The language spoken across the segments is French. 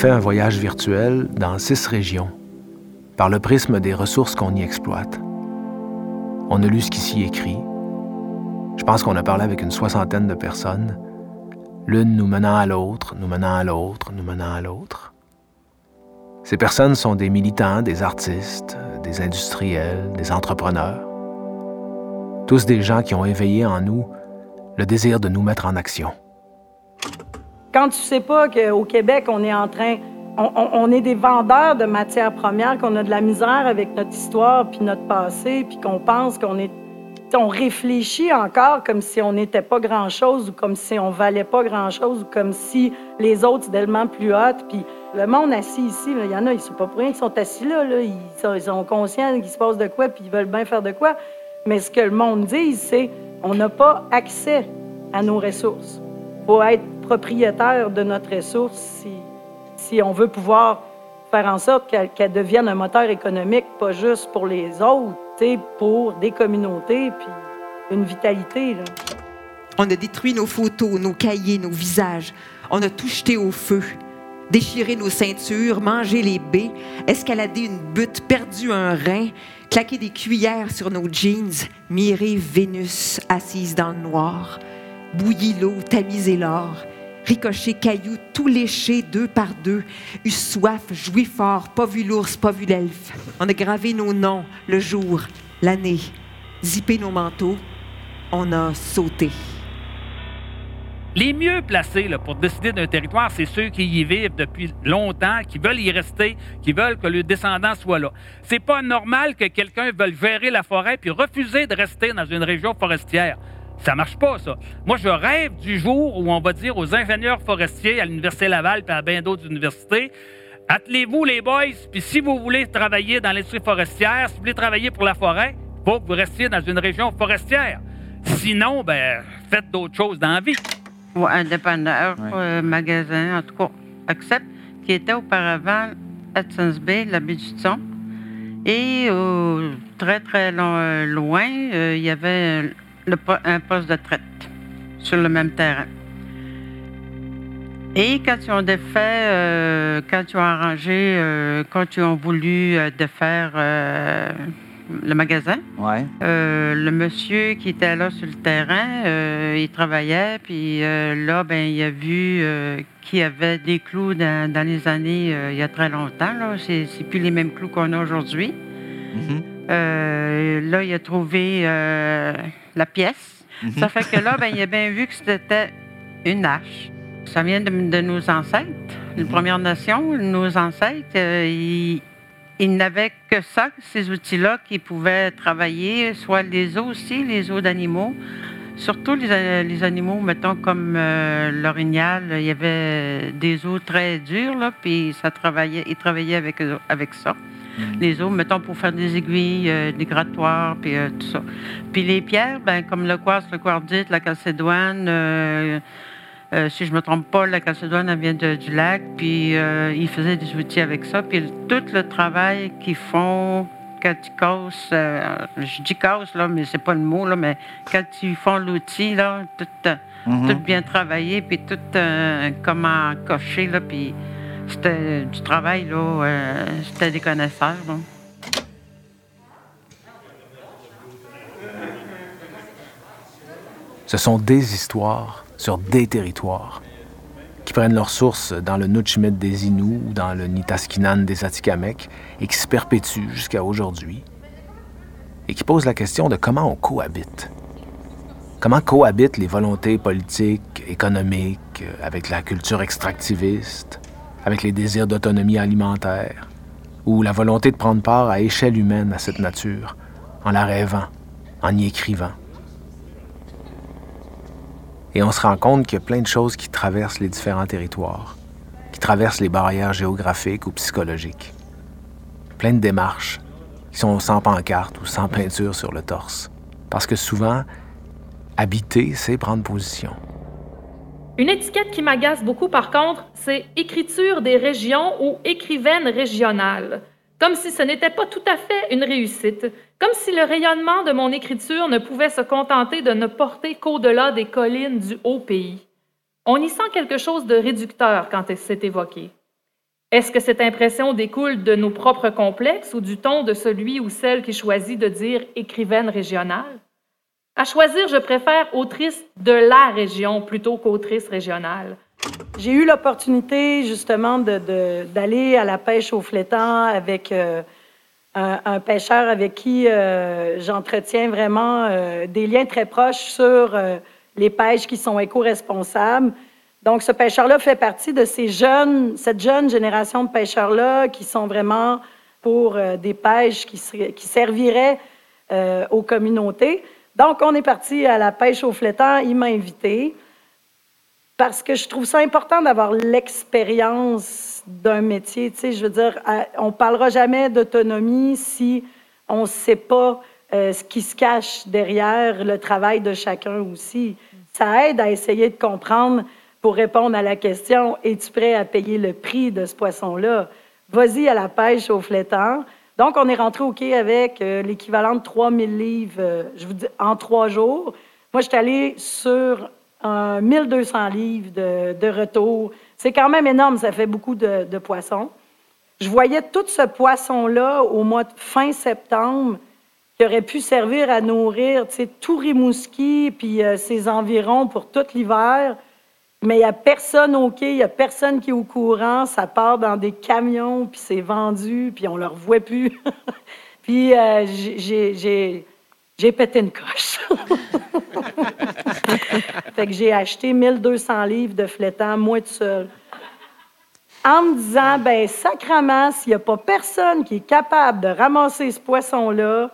fait un voyage virtuel dans six régions, par le prisme des ressources qu'on y exploite. On a lu ce qui s'y écrit. Je pense qu'on a parlé avec une soixantaine de personnes, l'une nous menant à l'autre, nous menant à l'autre, nous menant à l'autre. Ces personnes sont des militants, des artistes, des industriels, des entrepreneurs. Tous des gens qui ont éveillé en nous le désir de nous mettre en action. Quand tu sais pas qu'au Québec, on est en train, on, est des vendeurs de matières premières, qu'on a de la misère avec notre histoire puis notre passé, puis qu'on pense qu'on est, on réfléchit encore comme si on n'était pas grand-chose ou comme si on valait pas grand-chose ou comme si les autres étaient tellement plus hautes. Puis le monde assis ici, il y en a, ils sont pas pour rien qu'ils sont assis là, Ils, sont, ils, sont, conscients qu'il se passe de quoi puis ils veulent bien faire de quoi. Mais ce que le monde dit, c'est on n'a pas accès à nos ressources. Être propriétaire de notre ressource si, si on veut pouvoir faire en sorte qu'elle devienne un moteur économique, pas juste pour les autres, pour des communautés, puis une vitalité. On a détruit nos photos, nos cahiers, nos visages. On a tout jeté au feu, déchiré nos ceintures, mangé les baies, escaladé une butte, perdu un rein, claqué des cuillères sur nos jeans, miré Vénus assise dans le noir, bouilli l'eau, tamisé l'or, ricoché cailloux, tout léché deux par deux, eu soif, joui fort, pas vu l'ours, pas vu l'elfe. On a gravé nos noms, le jour, l'année, zippé nos manteaux, on a sauté. Les mieux placés pour décider d'un territoire, c'est ceux qui y vivent depuis longtemps, qui veulent y rester, qui veulent que leurs descendants soient là. C'est pas normal que quelqu'un veuille gérer la forêt puis refuser de rester dans une région forestière. Ça marche pas, ça. Moi, je rêve du jour où on va dire aux ingénieurs forestiers à l'Université Laval et à bien d'autres universités Attelez-vous, les boys, puis si vous voulez travailler dans l'industrie forestière, si vous voulez travailler pour la forêt, il faut que vous restiez dans une région forestière. Sinon, ben, faites d'autres choses dans la vie ou indépendant, euh, magasin, en tout cas, accepte, qui était auparavant Hudson's Bay, la baie du Thon. Et très, très euh, loin, euh, il y avait un poste de traite sur le même terrain. Et quand ils ont défait, quand ils ont arrangé, quand ils ont voulu défaire le magasin. Ouais. Euh, le monsieur qui était là sur le terrain, euh, il travaillait, puis euh, là, ben, il a vu qu'il y avait des clous dans, les années, il y a très longtemps. Là, c'est, plus les mêmes clous qu'on a aujourd'hui. Mm-hmm. Là, il a trouvé la pièce. Mm-hmm. Ça fait que là, ben, il a bien vu que c'était une hache. Ça vient de, nos ancêtres, les mm-hmm. Premières Nations, nos ancêtres. ils il n'avait que ça, ces outils-là, qui pouvaient travailler, soit les os aussi, les os d'animaux. Surtout les, animaux, mettons, comme euh, l'orignal, il y avait des os très durs, là, puis ça travaillait, ils travaillaient avec, avec ça. Les os, mettons, pour faire des aiguilles, euh, des grattoirs, puis euh, tout ça. Puis les pierres, ben, comme le quartz, le quartzite, la calcédoine, euh, si je ne me trompe pas, la Calcédoine vient du lac, puis ils faisaient des outils avec ça. Puis tout le travail qu'ils font quand ils cassent, je dis casse, là, mais c'est pas le mot, là, mais quand ils font l'outil, là, tout, mhm. tout, bien travaillé, puis tout comment cocher, là, puis c'était du travail, là, c'était des connaisseurs, Ce sont des histoires sur des territoires, qui prennent leur source dans le Nutchimit des Inuits dans le Nitaskinan des Atikamekw et qui se perpétuent jusqu'à aujourd'hui, et qui posent la question de comment on cohabite. Comment cohabitent les volontés politiques, économiques, avec la culture extractiviste, avec les désirs d'autonomie alimentaire, ou la volonté de prendre part à échelle humaine à cette nature, en la rêvant, en y écrivant. Et on se rend compte qu'il y a plein de choses qui traversent les différents territoires, qui traversent les barrières géographiques ou psychologiques. Plein de démarches qui sont sans pancarte ou sans peinture sur le torse. Parce que souvent, habiter, c'est prendre position. Une étiquette qui m'agace beaucoup, par contre, c'est écriture des régions ou écrivaine régionale comme si ce n'était pas tout à fait une réussite, comme si le rayonnement de mon écriture ne pouvait se contenter de ne porter qu'au-delà des collines du haut pays. On y sent quelque chose de réducteur quand c'est évoqué. Est-ce que cette impression découle de nos propres complexes ou du ton de celui ou celle qui choisit de dire écrivaine régionale? À choisir, je préfère autrice de la région plutôt qu'autrice régionale. J'ai eu l'opportunité justement d'aller à la pêche au flétan avec euh, un, pêcheur avec qui euh, j'entretiens vraiment euh, des liens très proches sur les pêches qui sont éco-responsables. Donc, ce pêcheur-là fait partie de cette jeune génération de pêcheurs-là qui sont vraiment pour des pêches qui serviraient aux communautés. Donc, on est parti à la pêche au flétan. Il m'a invité parce que je trouve ça important d'avoir l'expérience d'un métier. Tu sais, je veux dire, on parlera jamais d'autonomie si on ne sait pas euh, ce qui se cache derrière le travail de chacun aussi. Ça aide à essayer de comprendre pour répondre à la question es-tu prêt à payer le prix de ce poisson-là? Vas-y à la pêche au flétan. Donc, on est rentré au quai avec euh, l'équivalent de 3000 livres, euh, en trois jours. Moi, j'étais allée sur 1200 livres de, retour. C'est quand même énorme, ça fait beaucoup de, poissons. Je voyais tout ce poisson-là au mois de fin septembre qui aurait pu servir à nourrir tout Rimouski puis euh, ses environs pour tout l'hiver. Mais il n'y a personne au quai, il n'y a personne qui est au courant. Ça part dans des camions, puis c'est vendu, puis on ne le revoit plus. puis euh, j'ai pété une coche. fait que j'ai acheté 1200 livres de flétan, moi tout seul. En me disant, ben sacrement, s'il n'y a pas personne qui est capable de ramasser ce poisson-là,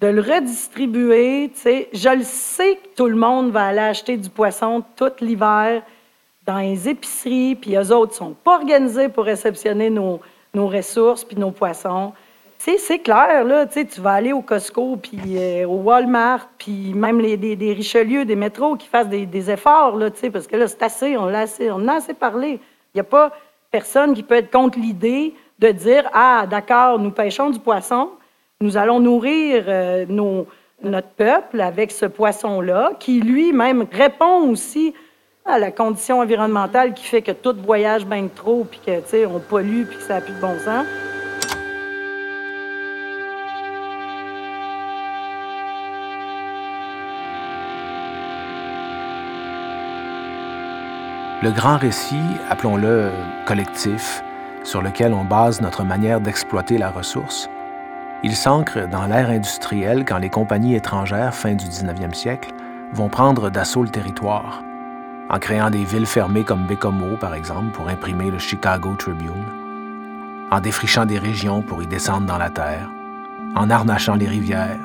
de le redistribuer, je le sais que tout le monde va aller acheter du poisson tout l'hiver dans les épiceries, puis eux autres sont pas organisés pour réceptionner nos, ressources puis nos poissons. C'est clair, là, tu vas aller au Costco, puis euh, au Walmart, puis même les, des, Richelieu, des métros qui fassent des, efforts, là, parce que là, c'est assez, on, a assez, on a assez parlé. Il n'y a pas personne qui peut être contre l'idée de dire, ah, d'accord, nous pêchons du poisson, nous allons nourrir euh, nos, notre peuple avec ce poisson-là, qui lui-même répond aussi la condition environnementale qui fait que tout voyage bien trop, puis que, tu sais, on pollue, puis que ça n'a plus de bon sens. Le grand récit, appelons-le collectif, sur lequel on base notre manière d'exploiter la ressource, il s'ancre dans l'ère industrielle quand les compagnies étrangères, fin du 19e siècle, vont prendre d'assaut le territoire en créant des villes fermées comme Bécomo, par exemple, pour imprimer le Chicago Tribune, en défrichant des régions pour y descendre dans la terre, en harnachant les rivières,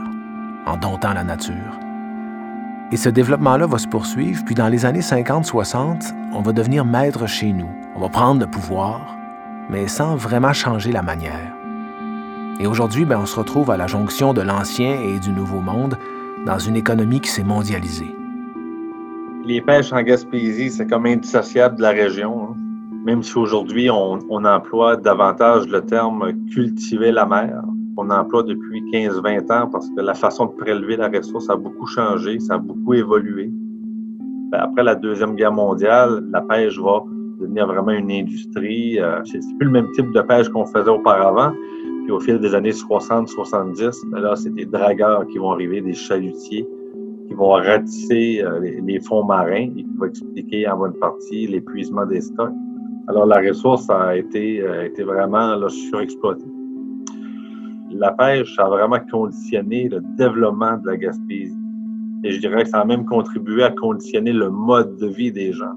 en domptant la nature. Et ce développement-là va se poursuivre, puis dans les années 50-60, on va devenir maître chez nous. On va prendre le pouvoir, mais sans vraiment changer la manière. Et aujourd'hui, ben, on se retrouve à la jonction de l'ancien et du nouveau monde dans une économie qui s'est mondialisée les pêches en Gaspésie, c'est comme indissociable de la région. Hein. Même si aujourd'hui, on, emploie davantage le terme cultiver la mer. On emploie depuis 15-20 ans parce que la façon de prélever la ressource a beaucoup changé, ça a beaucoup évolué. Ben, après la Deuxième Guerre mondiale, la pêche va devenir vraiment une industrie. Euh, c'est plus le même type de pêche qu'on faisait auparavant. Puis au fil des années 60-70, ben là, c'est des dragueurs qui vont arriver, des chalutiers qui vont ratisser euh, les, fonds marins et qui vont expliquer en bonne partie l'épuisement des stocks. Alors, la ressource a été, euh, été vraiment là, surexploitée. La pêche a vraiment conditionné le développement de la Gaspésie. Et je dirais que ça a même contribué à conditionner le mode de vie des gens.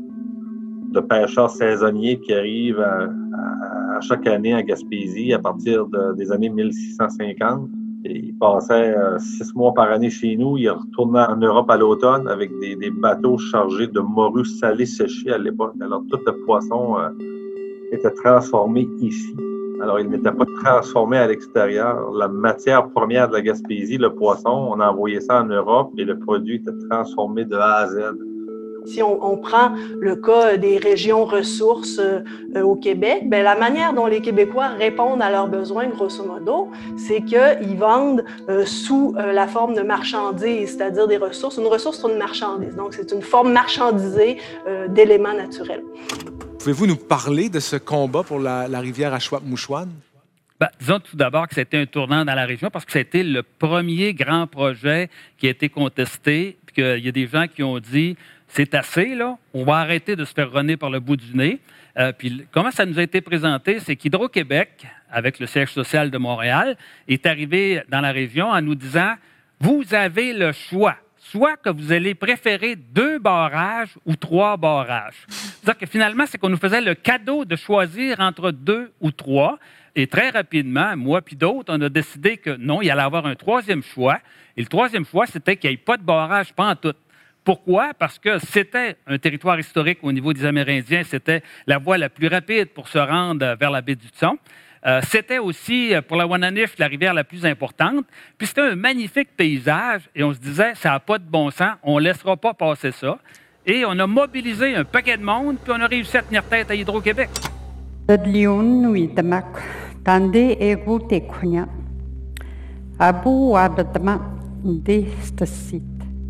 De pêcheurs saisonniers qui arrivent à, chaque année à Gaspésie à partir des années 1650 il passait euh, six mois par année chez nous. Il retournait en Europe à l'automne avec des, bateaux chargés de morue salée séchée à l'époque. Alors, tout le poisson euh, était transformé ici. Alors, il n'était pas transformé à l'extérieur. La matière première de la Gaspésie, le poisson, on a envoyé ça en Europe et le produit était transformé de A à Z. Si on, prend le cas des régions ressources euh, au Québec, bien, la manière dont les Québécois répondent à leurs besoins, grosso modo, c'est qu'ils vendent euh, sous euh, la forme de marchandises, c'est-à-dire des ressources. Une ressource, c'est une marchandise. Donc, c'est une forme marchandisée d'éléments naturels. Pouvez-vous nous parler de ce combat pour la, rivière Ashwap-Mouchouane? Ben, disons tout d'abord que c'était un tournant dans la région parce que c'était le premier grand projet qui a été contesté, puis qu'il y a des gens qui ont dit c'est assez, là, on va arrêter de se faire runner par le bout du nez. Euh, puis comment ça nous a été présenté, c'est qu'Hydro-Québec, avec le siège social de Montréal, est arrivé dans la région en nous disant vous avez le choix soit que vous allez préférer deux barrages ou trois barrages. C'est-à-dire que finalement, c'est qu'on nous faisait le cadeau de choisir entre deux ou trois. Et très rapidement, moi puis d'autres, on a décidé que non, il allait avoir un troisième choix. Et le troisième choix, c'était qu'il n'y ait pas de barrage, pas tout. Pourquoi? Parce que c'était un territoire historique au niveau des Amérindiens, c'était la voie la plus rapide pour se rendre vers la baie du Thon. Euh, c'était aussi, euh, pour la Wananif, la rivière la plus importante. Puis c'était un magnifique paysage et on se disait, ça n'a pas de bon sens, on ne laissera pas passer ça. Et on a mobilisé un paquet de monde, puis on a réussi à tenir tête à Hydro-Québec.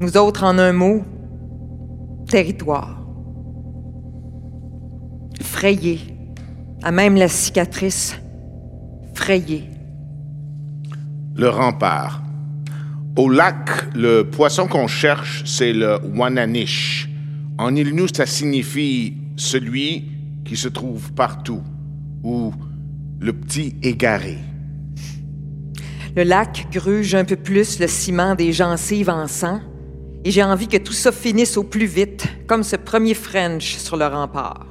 Nous autres, en un mot, territoire. Frayé à même la cicatrice frayée. Le rempart. Au lac, le poisson qu'on cherche, c'est le Wananish. En Ilnu, ça signifie celui qui se trouve partout, ou le petit égaré. Le lac gruge un peu plus le ciment des gencives en sang, et j'ai envie que tout ça finisse au plus vite, comme ce premier French sur le rempart.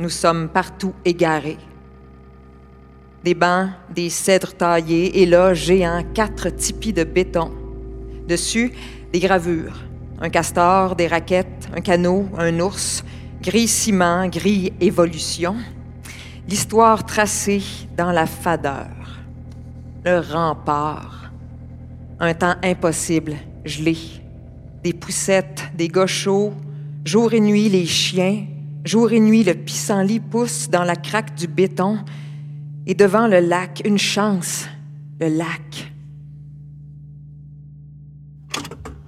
Nous sommes partout égarés. Des bancs, des cèdres taillés, et là, géants, quatre tipis de béton. Dessus, des gravures. Un castor, des raquettes, un canot, un ours, gris ciment, gris évolution. L'histoire tracée dans la fadeur. Le rempart. Un temps impossible, gelé. Des poussettes, des gauchos, jour et nuit les chiens, Jour et nuit, le pissenlit pousse dans la craque du béton et devant le lac, une chance, le lac.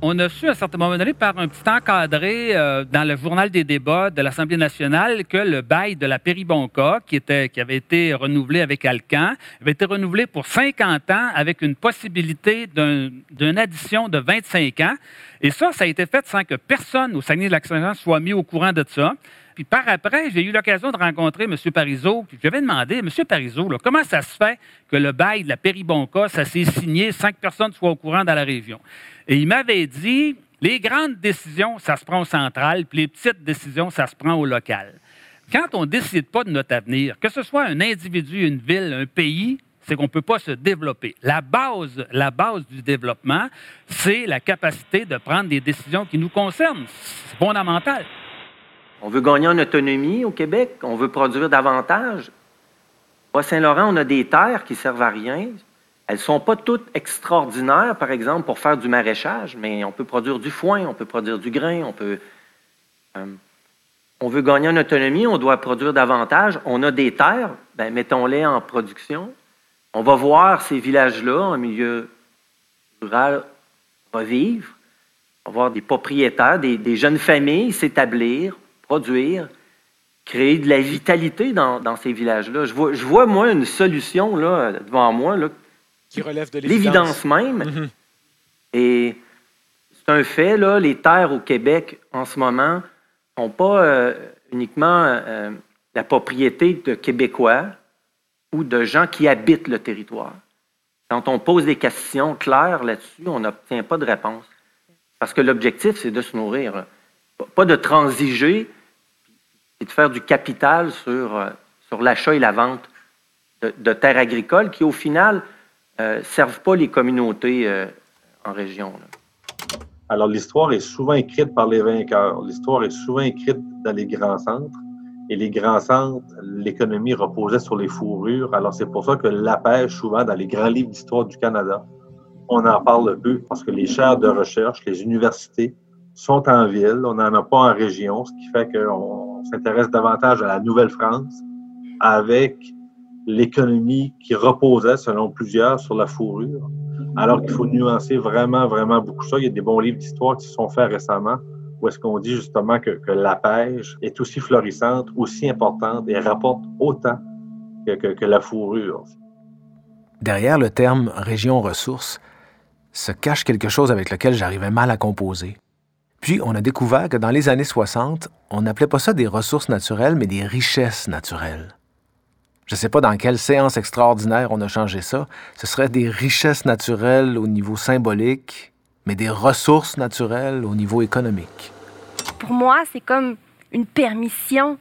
On a su à un certain moment donné, par un petit encadré euh, dans le journal des débats de l'Assemblée nationale, que le bail de la Péribonca, qui, était, avait été renouvelé avec Alcan, avait été renouvelé pour 50 ans avec une possibilité d'une addition de 25 ans. Et ça, ça a été fait sans que personne au Saguenay-de-Lac-Saint-Jean soit mis au courant de ça. Puis par après, j'ai eu l'occasion de rencontrer M. Parizeau. Puis je lui avais demandé, M. Parizeau, comment ça se fait que le bail de la Péribonca, ça s'est signé sans que personne soit au courant dans la région? Et il m'avait dit, les grandes décisions, ça se prend au central, puis les petites décisions, ça se prend au local. Quand on ne décide pas de notre avenir, que ce soit un individu, une ville, un pays, c'est qu'on ne peut pas se développer. La base, la base du développement, c'est la capacité de prendre des décisions qui nous concernent. C'est fondamental. On veut gagner en autonomie au Québec, on veut produire davantage. À Saint-Laurent, on a des terres qui servent à rien. Elles ne sont pas toutes extraordinaires, par exemple, pour faire du maraîchage, mais on peut produire du foin, on peut produire du grain, on peut. Euh, on veut gagner en autonomie, on doit produire davantage. On a des terres, ben, mettons-les en production. On va voir ces villages-là, en milieu rural, revivre. On va voir des propriétaires, des jeunes familles s'établir, produire, créer de la vitalité dans, ces villages-là. Je vois, je vois, moi, une solution là, devant moi. Là, qui relève de l'évidence même. Mhm. Et c'est un fait, là, les terres au Québec en ce moment ne sont pas euh, uniquement euh, la propriété de Québécois ou de gens qui habitent le territoire. Quand on pose des questions claires là-dessus, on n'obtient pas de réponse. Parce que l'objectif, c'est de se nourrir. Pas de transiger et de faire du capital sur, euh, sur l'achat et la vente de, terres agricoles qui, au final, ne euh, servent pas les communautés euh, en région. Alors, l'histoire est souvent écrite par les vainqueurs. L'histoire est souvent écrite dans les grands centres. et les grands centres, l'économie reposait sur les fourrures. Alors, c'est pour ça que la pêche, souvent, dans les grands livres d'histoire du Canada, on en parle peu parce que les chaires de recherche, les universités sont en ville, on n'en a pas en région, ce qui fait qu'on s'intéresse davantage à la Nouvelle-France avec l'économie qui reposait, selon plusieurs, sur la fourrure. Alors qu'il faut nuancer vraiment, vraiment beaucoup ça. Il y a des bons livres d'histoire qui se sont faits récemment où est-ce qu'on dit justement que, la pêche est aussi florissante, aussi importante et rapporte autant que, la fourrure. Derrière le terme région ressources se cache quelque chose avec lequel j'arrivais mal à composer. Puis on a découvert que dans les années 60, on n'appelait pas ça des ressources naturelles, mais des richesses naturelles. Je ne sais pas dans quelle séance extraordinaire on a changé ça. Ce serait des richesses naturelles au niveau symbolique, mais des ressources naturelles au niveau économique. Pour moi, c'est comme une permission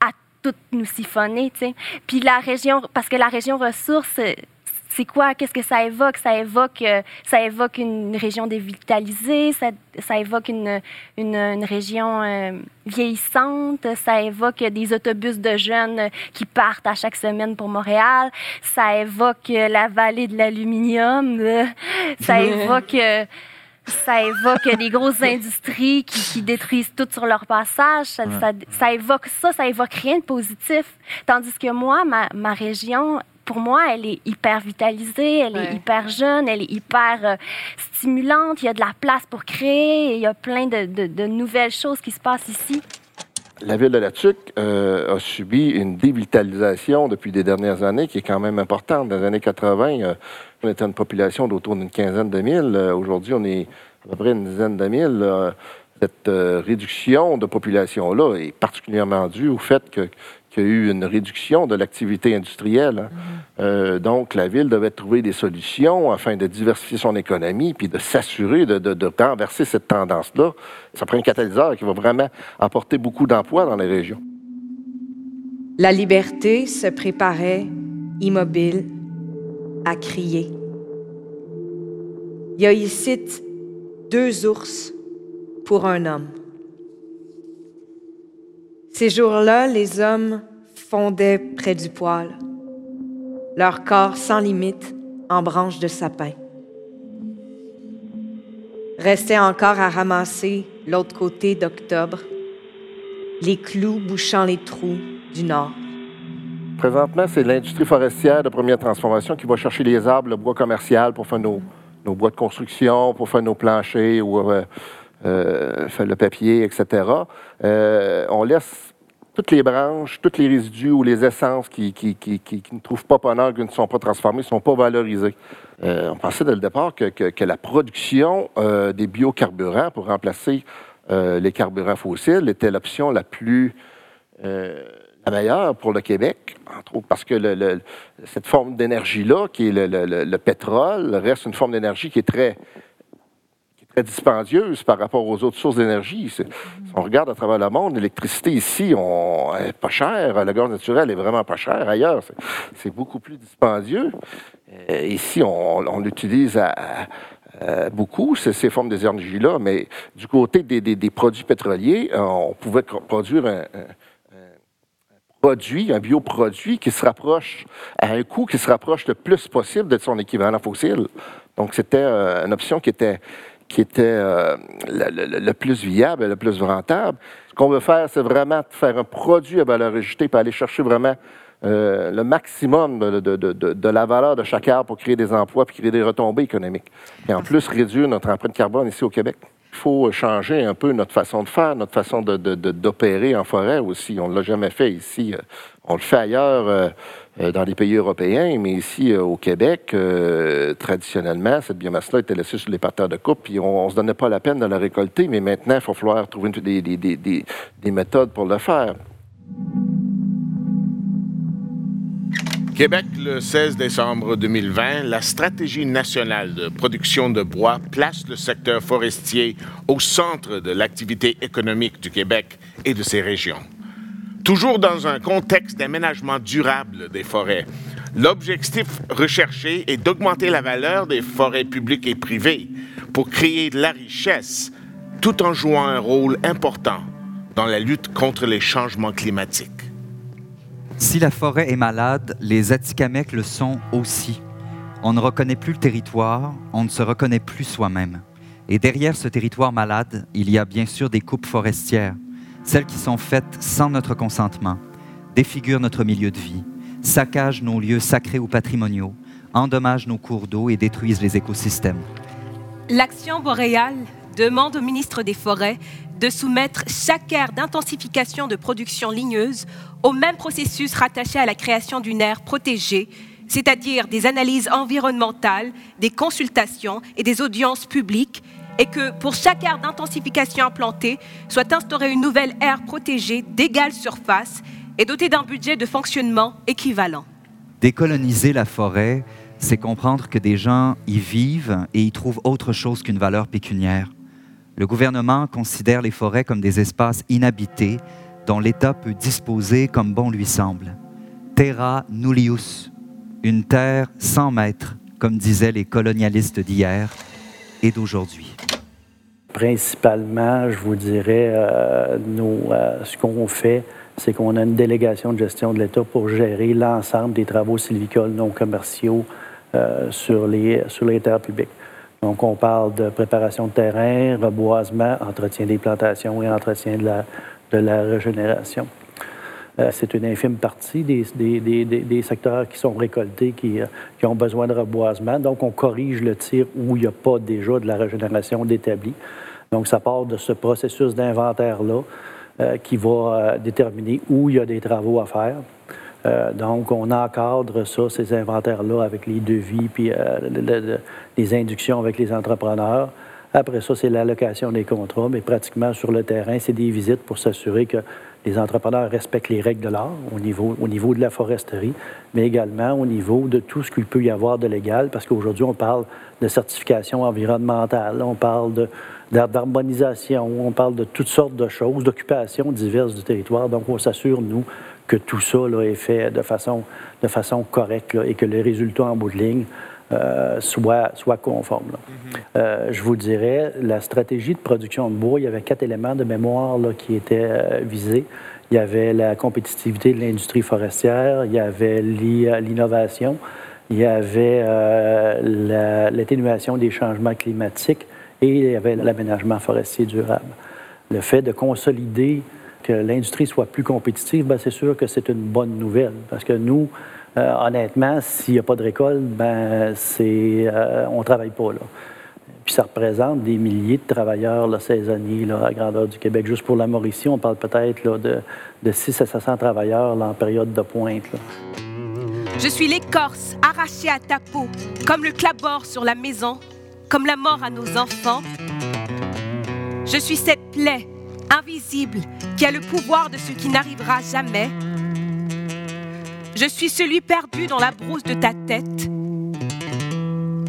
à toutes nous siphonner, tu. Puis la région, parce que la région ressources, c'est quoi? Qu'est-ce que ça évoque? Ça évoque, euh, ça évoque une région dévitalisée, ça, ça évoque une, une, région euh, vieillissante, ça évoque des autobus de jeunes qui partent à chaque semaine pour Montréal, ça évoque la vallée de l'aluminium, ça évoque... ça évoque des grosses industries qui, détruisent tout sur leur passage. Ça, ça, évoque ça, ça évoque rien de positif. Tandis que moi, ma, ma région, pour moi, elle est hyper vitalisée, elle est hyper jeune, elle est hyper euh, stimulante. Il y a de la place pour créer, il y a plein de, de, nouvelles choses qui se passent ici. La ville de La Tuque euh, a subi une dévitalisation depuis des dernières années qui est quand même importante. Dans les années 80, euh, on était une population d'autour d'une quinzaine de mille. Aujourd'hui, on est à peu près une dizaine de mille. cette réduction de population-là est particulièrement due au fait que qu'il y a eu une réduction de l'activité industrielle. Hein. Mm-hmm. Euh, donc, la ville devait trouver des solutions afin de diversifier son économie puis de s'assurer de, de, renverser cette tendance-là. Ça prend un catalyseur qui va vraiment apporter beaucoup d'emplois dans les régions. La liberté se préparait, immobile, à crier. Il y a ici deux ours pour un homme. Ces jours-là, les hommes fondaient près du poêle, leur corps sans limite en branches de sapin. Restait encore à ramasser l'autre côté d'octobre, les clous bouchant les trous du nord. Présentement, c'est l'industrie forestière de première transformation qui va chercher les arbres, le bois commercial pour faire nos, bois de construction, pour faire nos planchers ou euh, le papier, etc. Euh, on laisse toutes les branches, tous les résidus ou les essences qui, ne trouvent pas preneur, qui ne sont pas transformés, ne sont pas valorisés. Euh, on pensait dès le départ que, la production euh, des biocarburants pour remplacer euh, les carburants fossiles était l'option la plus la meilleure pour le Québec, entre autres parce que cette forme d'énergie-là, qui est le, pétrole, reste une forme d'énergie qui est très dispendieuse par rapport aux autres sources d'énergie. Si on regarde à travers le monde, l'électricité ici on, est pas chère, le gaz naturel est vraiment pas cher ailleurs. C'est beaucoup plus dispendieux. Euh, ici, on, l'utilise beaucoup, ces formes d'énergie-là, mais du côté des, produits pétroliers, euh, on pouvait produire un, produit, un bioproduit qui se rapproche à un coût qui se rapproche le plus possible de son équivalent fossile. Donc, c'était euh, une option qui était qui était euh, le, plus viable et le plus rentable. Ce qu'on veut faire, c'est vraiment faire un produit à valeur ajoutée pour aller chercher vraiment euh, le maximum de, de, la valeur de chaque arbre pour créer des emplois puis créer des retombées économiques. Et en plus, réduire notre empreinte carbone ici au Québec. Il faut changer un peu notre façon de faire, notre façon d'opérer en forêt aussi. On ne l'a jamais fait ici. On le fait ailleurs euh, dans les pays européens, mais ici euh, au Québec, euh, traditionnellement, cette biomasse-là était laissée sur les parterres de coupe, puis on ne se donnait pas la peine de la récolter, mais maintenant, il faut falloir trouver des méthodes pour le faire. Québec, le 16 décembre 2020, la stratégie nationale de production de bois place le secteur forestier au centre de l'activité économique du Québec et de ses régions. Toujours dans un contexte d'aménagement durable des forêts, l'objectif recherché est d'augmenter la valeur des forêts publiques et privées pour créer de la richesse tout en jouant un rôle important dans la lutte contre les changements climatiques. Si la forêt est malade, les Atikamekw le sont aussi. On ne reconnaît plus le territoire, on ne se reconnaît plus soi-même. Et derrière ce territoire malade, il y a bien sûr des coupes forestières, celles qui sont faites sans notre consentement, défigurent notre milieu de vie, saccagent nos lieux sacrés ou patrimoniaux, endommagent nos cours d'eau et détruisent les écosystèmes. L'action boréale demande au ministre des Forêts de soumettre chaque aire d'intensification de production ligneuse au même processus rattaché à la création d'une aire protégée, c'est-à-dire des analyses environnementales, des consultations et des audiences publiques, et que pour chaque aire d'intensification implantée, soit instaurée une nouvelle aire protégée d'égale surface et dotée d'un budget de fonctionnement équivalent. Décoloniser la forêt, c'est comprendre que des gens y vivent et y trouvent autre chose qu'une valeur pécuniaire. Le gouvernement considère les forêts comme des espaces inhabités dont l'État peut disposer comme bon lui semble. Terra nullius, une terre sans maître, comme disaient les colonialistes d'hier et d'aujourd'hui. Principalement, je vous dirais, euh, euh, ce qu'on fait, c'est qu'on a une délégation de gestion de l'État pour gérer l'ensemble des travaux sylvicoles non commerciaux euh, sur, les, terres publiques. Donc, on parle de préparation de terrain, reboisement, entretien des plantations et entretien de la régénération. Euh, c'est une infime partie des, secteurs qui sont récoltés, qui, euh, qui, ont besoin de reboisement. Donc, on corrige le tir où il n'y a pas déjà de la régénération d'établi. Donc, ça part de ce processus d'inventaire-là euh, qui va déterminer où il y a des travaux à faire. donc, on encadre ça, ces inventaires-là, avec les devis, puis les inductions avec les entrepreneurs. Après ça, c'est l'allocation des contrats, mais pratiquement sur le terrain, c'est des visites pour s'assurer que les entrepreneurs respectent les règles de l'art au niveau, au niveau de la foresterie, mais également au niveau de tout ce qu'il peut y avoir de légal, parce qu'aujourd'hui, on parle de certification environnementale, on parle d'harmonisation, on parle de toutes sortes de choses, d'occupations diverses du territoire. Donc, on s'assure, nous, que tout ça là, est fait de façon, de façon correcte et que les résultats en bout de ligne euh, soit, soit conforme. Mm-hmm. euh, je vous dirais, la stratégie de production de bois, il y avait quatre éléments de mémoire là, qui étaient euh, visés. Il y avait la compétitivité de l'industrie forestière, il y avait l'innovation, il y avait l'atténuation des changements climatiques et il y avait l'aménagement forestier durable. Le fait de consolider que l'industrie soit plus compétitive, ben, c'est sûr que c'est une bonne nouvelle parce que nous, euh, honnêtement, s'il n'y a pas de récolte, ben, c'est, euh, on ne travaille pas. Là. Puis ça représente des milliers de travailleurs là, saisonniers là, à grandeur du Québec. Juste pour la Mauricie, on parle peut-être de, de 6 à 700 travailleurs en période de pointe. Je suis l'écorce arrachée à ta peau, comme le clabord sur la maison, comme la mort à nos enfants. Je suis cette plaie invisible qui a le pouvoir de ce qui n'arrivera jamais je suis celui perdu dans la brousse de ta tête,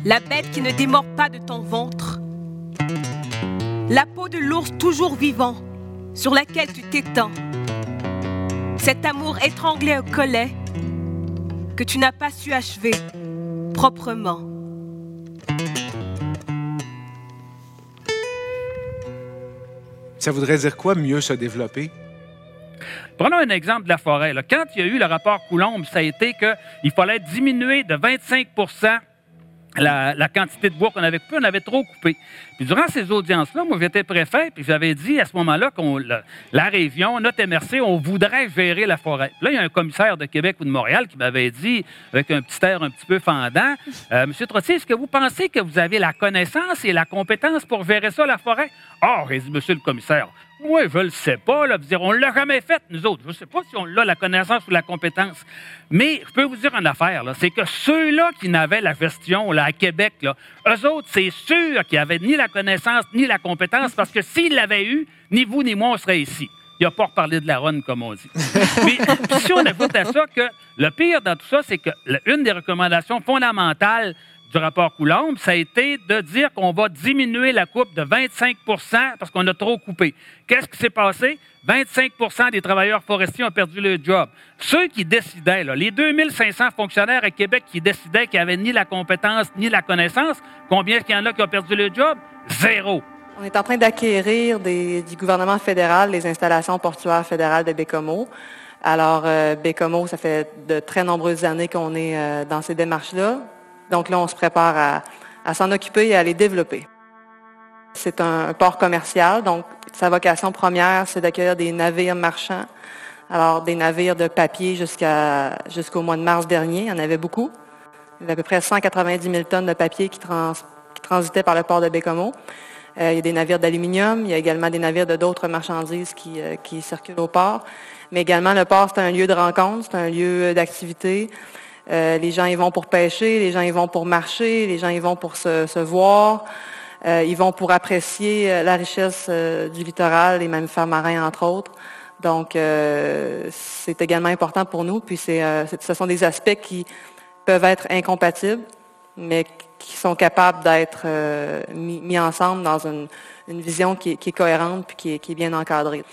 la bête qui ne démord pas de ton ventre, la peau de l'ours toujours vivant sur laquelle tu t'étends, cet amour étranglé au collet que tu n'as pas su achever proprement. Ça voudrait dire quoi mieux se développer? Prenons un exemple de la forêt. Quand il y a eu le rapport Coulomb, ça a été qu'il fallait diminuer de 25% la, quantité de bois qu'on avait coupé, on avait trop coupé. Puis durant ces audiences-là, moi, j'étais préfet, puis j'avais dit à ce moment-là qu'on la, région, notre MRC, on voudrait gérer la forêt. là, il y a un commissaire de Québec ou de Montréal qui m'avait dit, avec un petit air un petit peu fendant, euh, Monsieur Trottier, est-ce que vous pensez que vous avez la connaissance et la compétence pour gérer ça, la forêt? Ah, oh, dit Monsieur le commissaire, moi, je ne le sais pas. Là. Dire, on ne l'a jamais fait, nous autres. Je ne sais pas si on a la connaissance ou la compétence. Mais je peux vous dire une affaire, c'est que ceux-là qui n'avaient la gestion là, à Québec, là, eux autres, c'est sûr qu'ils n'avaient ni la connaissance ni la compétence, parce que s'ils l'avaient eu, ni vous ni moi, on serait ici. Il n'y a pas reparlé de la ronde, comme on dit. Mais si on ajoute à ça que le pire dans tout ça, c'est que une des recommandations fondamentales du rapport Coulomb, ça a été de dire qu'on va diminuer la coupe de 25 parce qu'on a trop coupé. Qu'est-ce qui s'est passé? 25% des travailleurs forestiers ont perdu leur job. Ceux qui décidaient, là, les 2500 fonctionnaires à Québec qui décidaient qu'ils n'avaient ni la compétence ni la connaissance, combien est-ce qu'il y en a qui ont perdu leur job? Zéro. On est en train d'acquérir du gouvernement fédéral les installations portuaires fédérales de Bécomo. Alors, euh, Bécomo, ça fait de très nombreuses années qu'on est euh, dans ces démarches-là. Donc là, on se prépare à, s'en occuper et à les développer. C'est un, port commercial, donc sa vocation première, c'est d'accueillir des navires marchands. Alors, des navires de papier jusqu'au mois de mars dernier, il y en avait beaucoup. Il y avait à peu près 190 000 tonnes de papier qui, qui transitaient par le port de Bécomo. Euh, il y a des navires d'aluminium, il y a également des navires de d'autres marchandises qui, euh, qui, circulent au port. Mais également, le port, c'est un lieu de rencontre, c'est un lieu d'activité. Euh, les gens y vont pour pêcher, les gens y vont pour marcher, les gens y vont pour se, voir. Euh, ils vont pour apprécier la richesse du littoral, les mêmes marins, entre autres. Donc, c'est également important pour nous. Puis, ce sont des aspects qui peuvent être incompatibles, mais qui sont capables d'être euh, mis, ensemble dans une, vision qui est, cohérente puis qui est, bien encadrée.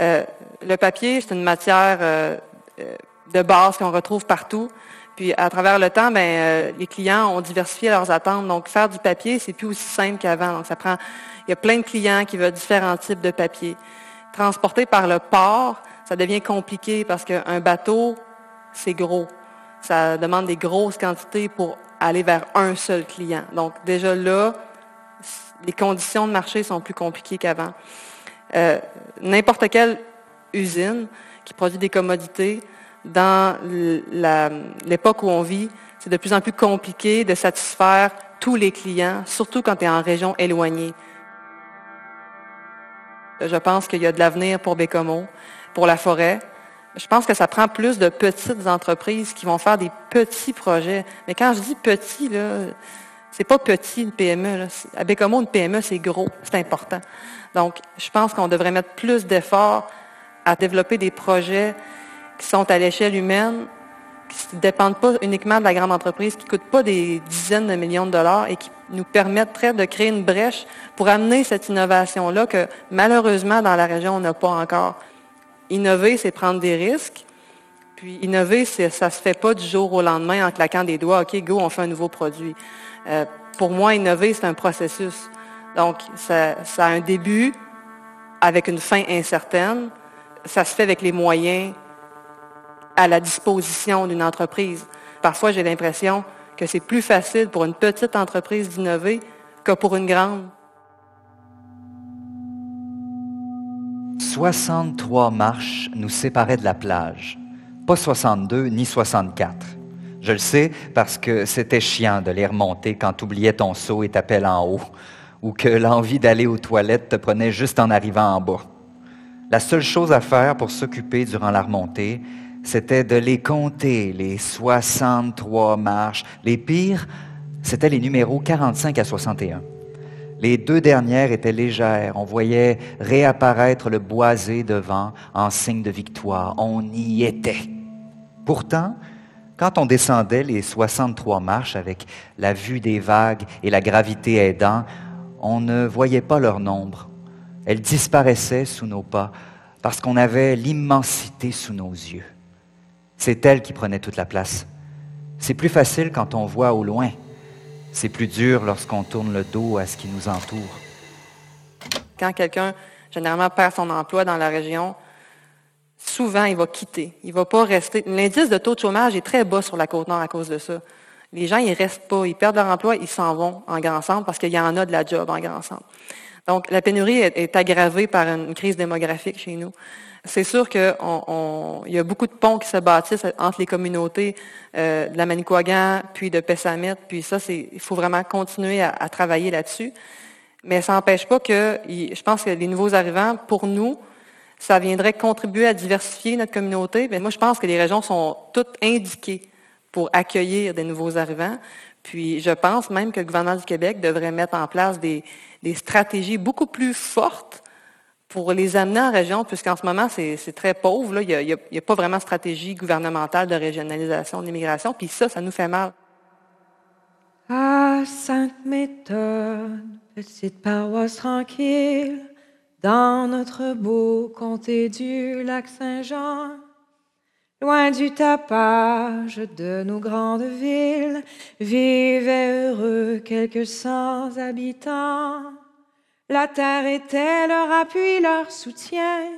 Euh, le papier, c'est une matière euh, de base qu'on retrouve partout. Puis à travers le temps, ben, les clients ont diversifié leurs attentes. Donc faire du papier, c'est plus aussi simple qu'avant. Donc ça prend, il y a plein de clients qui veulent différents types de papier. Transporté par le port, ça devient compliqué parce qu'un bateau, c'est gros. Ça demande des grosses quantités pour aller vers un seul client. Donc déjà là, les conditions de marché sont plus compliquées qu'avant. Euh, n'importe quelle usine qui produit des commodités, dans l'époque où on vit, c'est de plus en plus compliqué de satisfaire tous les clients, surtout quand tu es en région éloignée. Je pense qu'il y a de l'avenir pour Bécomo, pour la forêt, je pense que ça prend plus de petites entreprises qui vont faire des petits projets. Mais quand je dis petit, là, c'est pas petit une PME. À Bécomo, une PME, c'est gros, c'est important. Donc, je pense qu'on devrait mettre plus d'efforts à développer des projets qui sont à l'échelle humaine, qui ne dépendent pas uniquement de la grande entreprise, qui ne coûtent pas des dizaines de millions de dollars et qui nous permettraient de créer une brèche pour amener cette innovation-là que malheureusement dans la région, on n'a pas encore. Innover, c'est prendre des risques. Puis innover, ça ne se fait pas du jour au lendemain en claquant des doigts. OK, go, on fait un nouveau produit. Euh, pour moi, innover, c'est un processus. Donc, ça, ça, a un début avec une fin incertaine. Ça se fait avec les moyens à la disposition d'une entreprise. Parfois, j'ai l'impression que c'est plus facile pour une petite entreprise d'innover que pour une grande. 63 marches nous séparaient de la plage. Pas 62 ni 64. Je le sais parce que c'était chiant de les remonter quand tu oubliais ton seau et ta pelle en haut, ou que l'envie d'aller aux toilettes te prenait juste en arrivant en bas. La seule chose à faire pour s'occuper durant la remontée, c'était de les compter, les 63 marches. Les pires, c'était les numéros 45 à 61. Les deux dernières étaient légères. On voyait réapparaître le boisé devant en signe de victoire. On y était. Pourtant, quand on descendait les 63 marches avec la vue des vagues et la gravité aidant, on ne voyait pas leur nombre. Elles disparaissaient sous nos pas parce qu'on avait l'immensité sous nos yeux. C'est elles qui prenaient toute la place. C'est plus facile quand on voit au loin. C'est plus dur lorsqu'on tourne le dos à ce qui nous entoure. Quand quelqu'un, généralement, perd son emploi dans la région, souvent, il va quitter. Il ne va pas rester. L'indice de taux de chômage est très bas sur la Côte-Nord à cause de ça. Les gens, ils restent pas. Ils perdent leur emploi, ils s'en vont en grand centre parce qu'il y en a de la job en grand centre. Donc, la pénurie est aggravée par une crise démographique chez nous. C'est sûr qu'il y a beaucoup de ponts qui se bâtissent entre les communautés euh, de la Manicouagan, puis de Pessamit, puis ça, il faut vraiment continuer à, travailler là-dessus. Mais ça n'empêche pas que, je pense que les nouveaux arrivants, pour nous, ça viendrait contribuer à diversifier notre communauté. Mais moi, je pense que les régions sont toutes indiquées pour accueillir des nouveaux arrivants. Puis, je pense même que le gouvernement du Québec devrait mettre en place des stratégies beaucoup plus fortes pour les amener en région, puisqu'en ce moment, c'est très pauvre. Là. Il n'y a, pas vraiment de stratégie gouvernementale de régionalisation de l'immigration, puis ça, ça nous fait mal. À Sainte-Méthode, petite paroisse tranquille, dans notre beau comté du lac Saint-Jean, loin du tapage de nos grandes villes, vivaient heureux quelques cent habitants La terre était leur appui, leur soutien.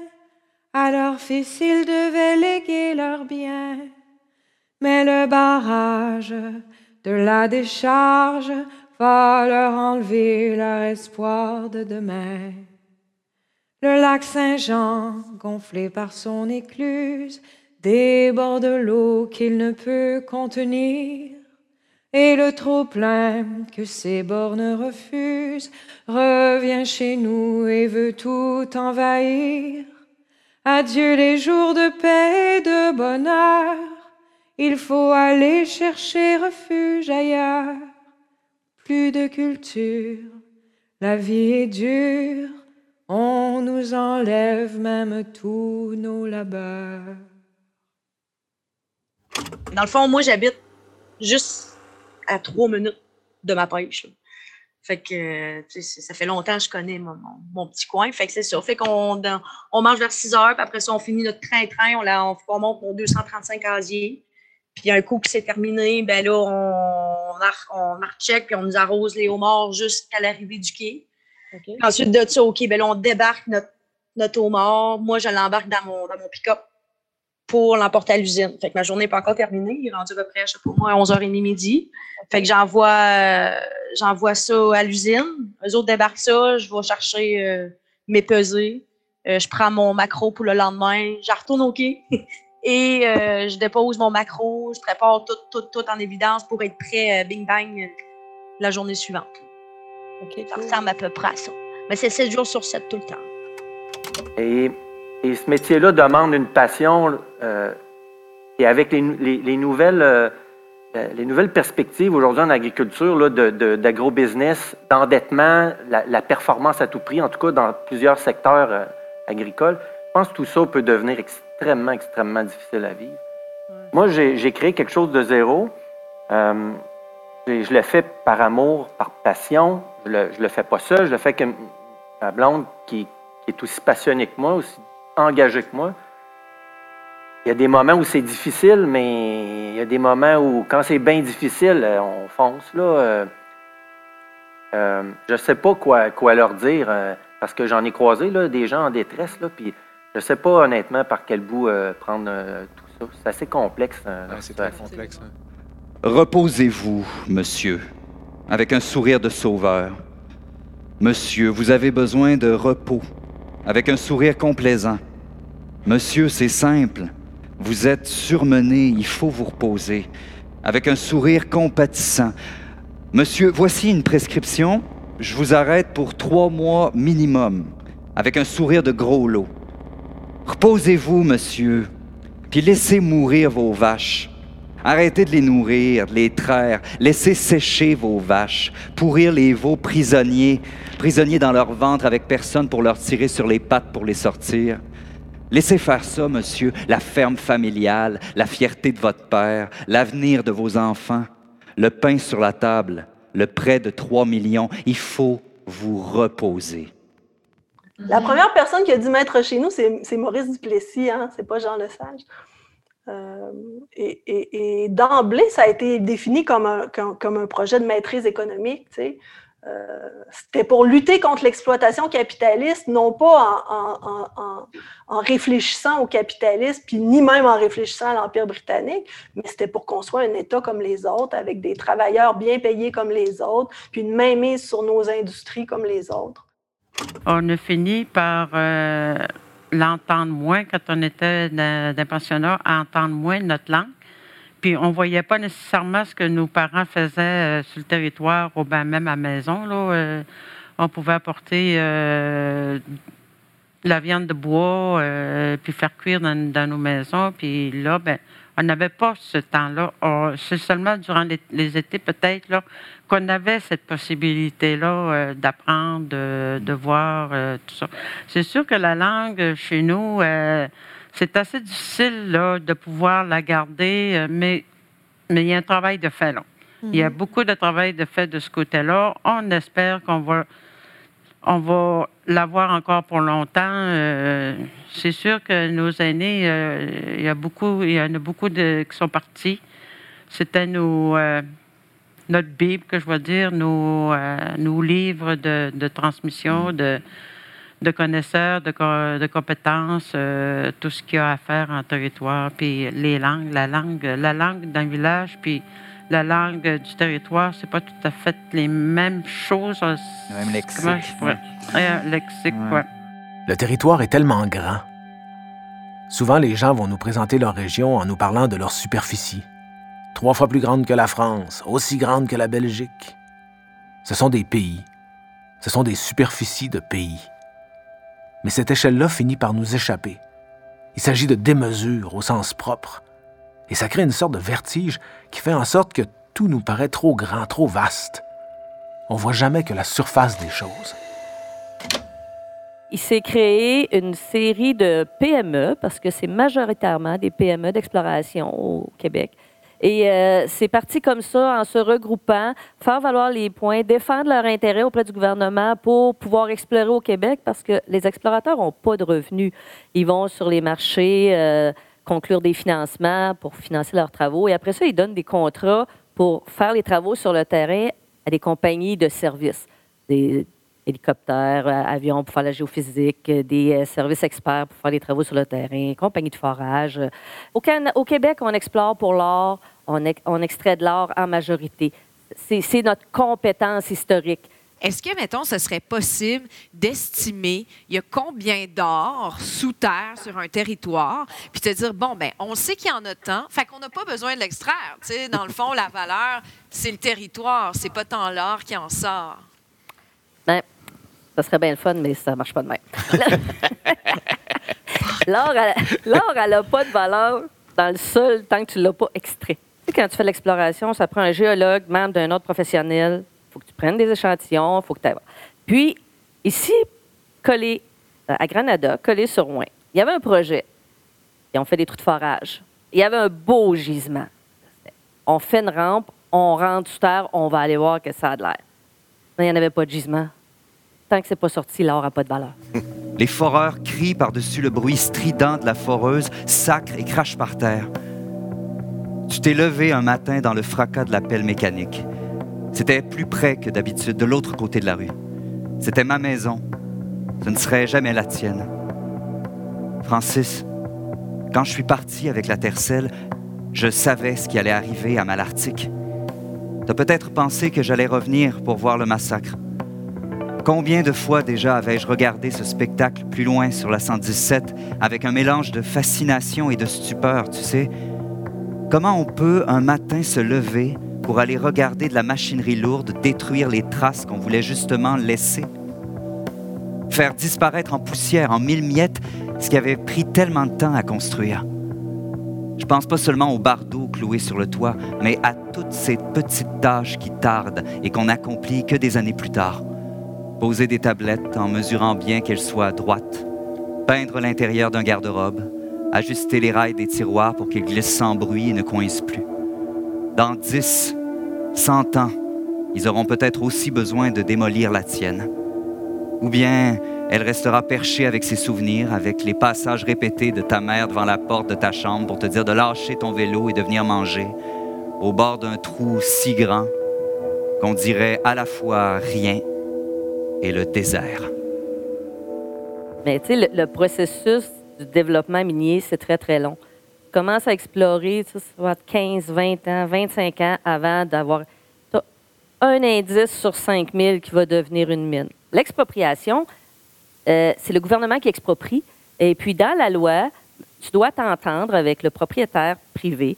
À leurs fils, ils devaient léguer leurs biens. Mais le barrage de la décharge va leur enlever leur espoir de demain. Le lac Saint-Jean, gonflé par son écluse, déborde l'eau qu'il ne peut contenir. Et le trop-plein que ses bornes refusent revient chez nous et veut tout envahir. Adieu les jours de paix et de bonheur, il faut aller chercher refuge ailleurs. Plus de culture, la vie est dure, on nous enlève même tous nos labeurs. Dans le fond, moi, j'habite juste à trois minutes de ma pêche. Fait que, ça fait longtemps que je connais mon, mon- mon petit coin. Fait que c'est ça. Fait qu'on on mange vers 6 heures, puis après ça, on finit notre train-train, on, la- on, on monte nos 235 casiers. Puis un coup qui s'est terminé, ben là, on, on puis on nous arrose les homards jusqu'à l'arrivée du quai. Ensuite de ça, OK, ben là, on débarque notre, notre homard. Moi, je l'embarque dans mon, dans mon pick-up pour l'emporter à l'usine. Fait que ma journée n'est pas encore terminée. Il est rendu à peu près, je sais pas moi, à 11h30 midi. Fait que j'envoie euh, j'envoie ça à l'usine. Eux autres débarquent ça. Je vais chercher euh, mes pesées. Euh, je prends mon macro pour le lendemain. Je retourne au quai. Et euh, je dépose mon macro. Je prépare tout, tout, tout en évidence pour être prêt, euh, bing bang, la journée suivante. ça ressemble à peu près à ça. Mais c'est 7 jours sur 7 tout le temps. Et, et ce métier-là demande une passion. euh, et avec les, nou- les- les nouvelles, euh, euh, les nouvelles perspectives aujourd'hui en agriculture, là, de- de- d'agro-business, d'endettement, la, la performance à tout prix, en tout cas dans plusieurs secteurs euh, agricoles, je pense que tout ça peut devenir extrêmement, extrêmement difficile à vivre. Moi, j'ai créé quelque chose de zéro. Et je le fais par amour, par passion. Je le, je le fais pas seul, je le fais avec ma blonde qui, qui est aussi passionnée que moi, aussi engagée que moi. Il y a des moments où c'est difficile, mais il y a des moments où, quand c'est bien difficile, euh, on fonce. Là, euh, euh, je ne sais pas quoi, quoi leur dire, euh, parce que j'en ai croisé là, des gens en détresse, là, puis je ne sais pas honnêtement par quel bout euh, prendre euh, tout ça. C'est assez complexe. euh, c'est très complexe. hein. Reposez-vous, monsieur, avec un sourire de sauveur. Monsieur, vous avez besoin de repos, avec un sourire complaisant. Monsieur, c'est simple. Vous êtes surmené, il faut vous reposer, avec un sourire compatissant. Monsieur, voici une prescription. Je vous arrête pour trois mois minimum, avec un sourire de gros lot. Reposez-vous, monsieur, puis laissez mourir vos vaches. Arrêtez de les nourrir, de les traire, laissez sécher vos vaches, pourrir les veaux prisonniers, prisonniers dans leur ventre avec personne pour leur tirer sur les pattes pour les sortir. Laissez faire ça, monsieur, la ferme familiale, la fierté de votre père, l'avenir de vos enfants, le pain sur la table, le prêt de 3 millions. Il faut vous reposer. La première personne qui a dû mettre chez nous, c'est Maurice Duplessis, hein? c'est pas Jean Lesage. Euh, et d'emblée, ça a été défini comme un, projet de maîtrise économique. Euh, C'était pour lutter contre l'exploitation capitaliste, non pas en, réfléchissant au capitalisme, puis ni même en réfléchissant à l'Empire britannique, mais c'était pour soit un État comme les autres, avec des travailleurs bien payés comme les autres, puis une mainmise sur nos industries comme les autres. On a fini par euh, l'entendre moins quand on était dans pensionnat, à entendre moins notre langue. Puis on voyait pas nécessairement ce que nos parents faisaient euh, sur le territoire ou ben même à la maison. Là, euh, on pouvait apporter euh, de la viande de bois, euh, puis faire cuire dans, nos maisons. Puis là, ben, on n'avait pas ce temps-là. C'est seulement durant les, étés, peut-être, là, qu'on avait cette possibilité-là euh, d'apprendre, de, voir euh, tout ça. C'est sûr que la langue, euh, chez nous, euh, c'est assez difficile là, de pouvoir la garder, euh, mais, mais il y a un travail de fait, là. Il y a Mhm. beaucoup de travail de fait de ce côté-là. On espère qu'on va on va l'avoir encore pour longtemps. Euh, c'est sûr que nos aînés, euh, il y a beaucoup, il y en a beaucoup de, qui sont partis. C'était nos, euh, notre Bible, que je vais dire, nos, nos livres de, de transmission, de, de connaisseurs, de, co- de compétences, euh, tout ce qu'il y a à faire en territoire, puis les langues, la langue, la langue d'un village, puis la langue du territoire, c'est pas tout à fait les mêmes choses. Le même lexique, pourrais- Ouais, lexique, ouais. Le territoire est tellement grand. Souvent, les gens vont nous présenter leur région en nous parlant de leur superficie. Trois fois plus grande que la France, aussi grande que la Belgique. Ce sont des pays. Ce sont des superficies de pays. Mais cette échelle-là finit par nous échapper. Il s'agit de démesure au sens propre. Et ça crée une sorte de vertige qui fait en sorte que tout nous paraît trop grand, trop vaste. On voit jamais que la surface des choses. Il s'est créé une série de PME, parce que c'est majoritairement des PME d'exploration au Québec. Et euh, c'est parti comme ça, en se regroupant, faire valoir les points, défendre leurs intérêts auprès du gouvernement pour pouvoir explorer au Québec, parce que les explorateurs n'ont pas de revenus. Ils vont sur les marchés, euh, conclure des financements pour financer leurs travaux, et après ça, ils donnent des contrats pour faire les travaux sur le terrain à des compagnies de services, hélicoptères, euh, avions pour faire la géophysique, euh, des euh, services experts pour faire les travaux sur le terrain, compagnies de forage. Au, Can- au Québec, on explore pour l'or, on, ex- on extrait de l'or en majorité. C'est notre compétence historique. Est-ce que, mettons, ce serait possible d'estimer il y a combien d'or sous terre sur un territoire, puis te dire, bon, ben, on sait qu'il y en a tant, fait qu'on n'a pas besoin de l'extraire. Tu sais, dans le fond, la valeur, c'est le territoire, c'est pas tant l'or qui en sort. Ben, ça serait bien le fun, mais ça marche pas de même. L'or, elle- n'a pas de valeur dans le sol tant que tu ne l'as pas extrait. Tu sais, quand tu fais l'exploration, ça prend un géologue, membre d'un autre professionnel. Il faut que tu prennes des échantillons, il faut que. Puis, ici, collé euh, à Granada, collé sur Rouen, il y avait un projet. Ils ont fait des trous de forage. Il y avait un beau gisement. On fait une rampe, on rentre sous terre, on va aller voir que ça a de l'air. Il n'y en avait pas de gisement. Tant que c'est pas sorti, l'or n'a pas de valeur. Les foreurs crient par-dessus le bruit strident de la foreuse, sacrent et crachent par terre. Tu t'es levé un matin dans le fracas de la pelle mécanique. C'était plus près que d'habitude, de l'autre côté de la rue. C'était ma maison. Ce ne serait jamais la tienne. Francis, quand je suis parti avec la tercelle, je savais ce qui allait arriver à Malartic. T'as peut-être pensé que j'allais revenir pour voir le massacre. Combien de fois déjà avais-je regardé ce spectacle plus loin sur la 117 avec un mélange de fascination et de stupeur, tu sais? Comment on peut un matin se lever pour aller regarder de la machinerie lourde détruire les traces qu'on voulait justement laisser? Faire disparaître en poussière, en mille miettes, ce qui avait pris tellement de temps à construire. Je pense pas seulement aux bardeaux cloués sur le toit, mais à toutes ces petites tâches qui tardent et qu'on accomplit que des années plus tard. Poser des tablettes en mesurant bien qu'elles soient droites, peindre l'intérieur d'un garde-robe, ajuster les rails des tiroirs pour qu'ils glissent sans bruit et ne coincent plus. Dans 10, 100 ans, ils auront peut-être aussi besoin de démolir la tienne. Ou bien elle restera perchée avec ses souvenirs, avec les passages répétés de ta mère devant la porte de ta chambre pour te dire de lâcher ton vélo et de venir manger, au bord d'un trou si grand qu'on dirait à la fois rien le désert. Mais tu sais, le, processus du développement minier, c'est très, très long. Tu commences à explorer, tu sais, ça va être 15, 20 ans, 25 ans avant d'avoir un indice sur 5000 qui va devenir une mine. L'expropriation, euh, c'est le gouvernement qui exproprie. Et puis, dans la loi, tu dois t'entendre avec le propriétaire privé,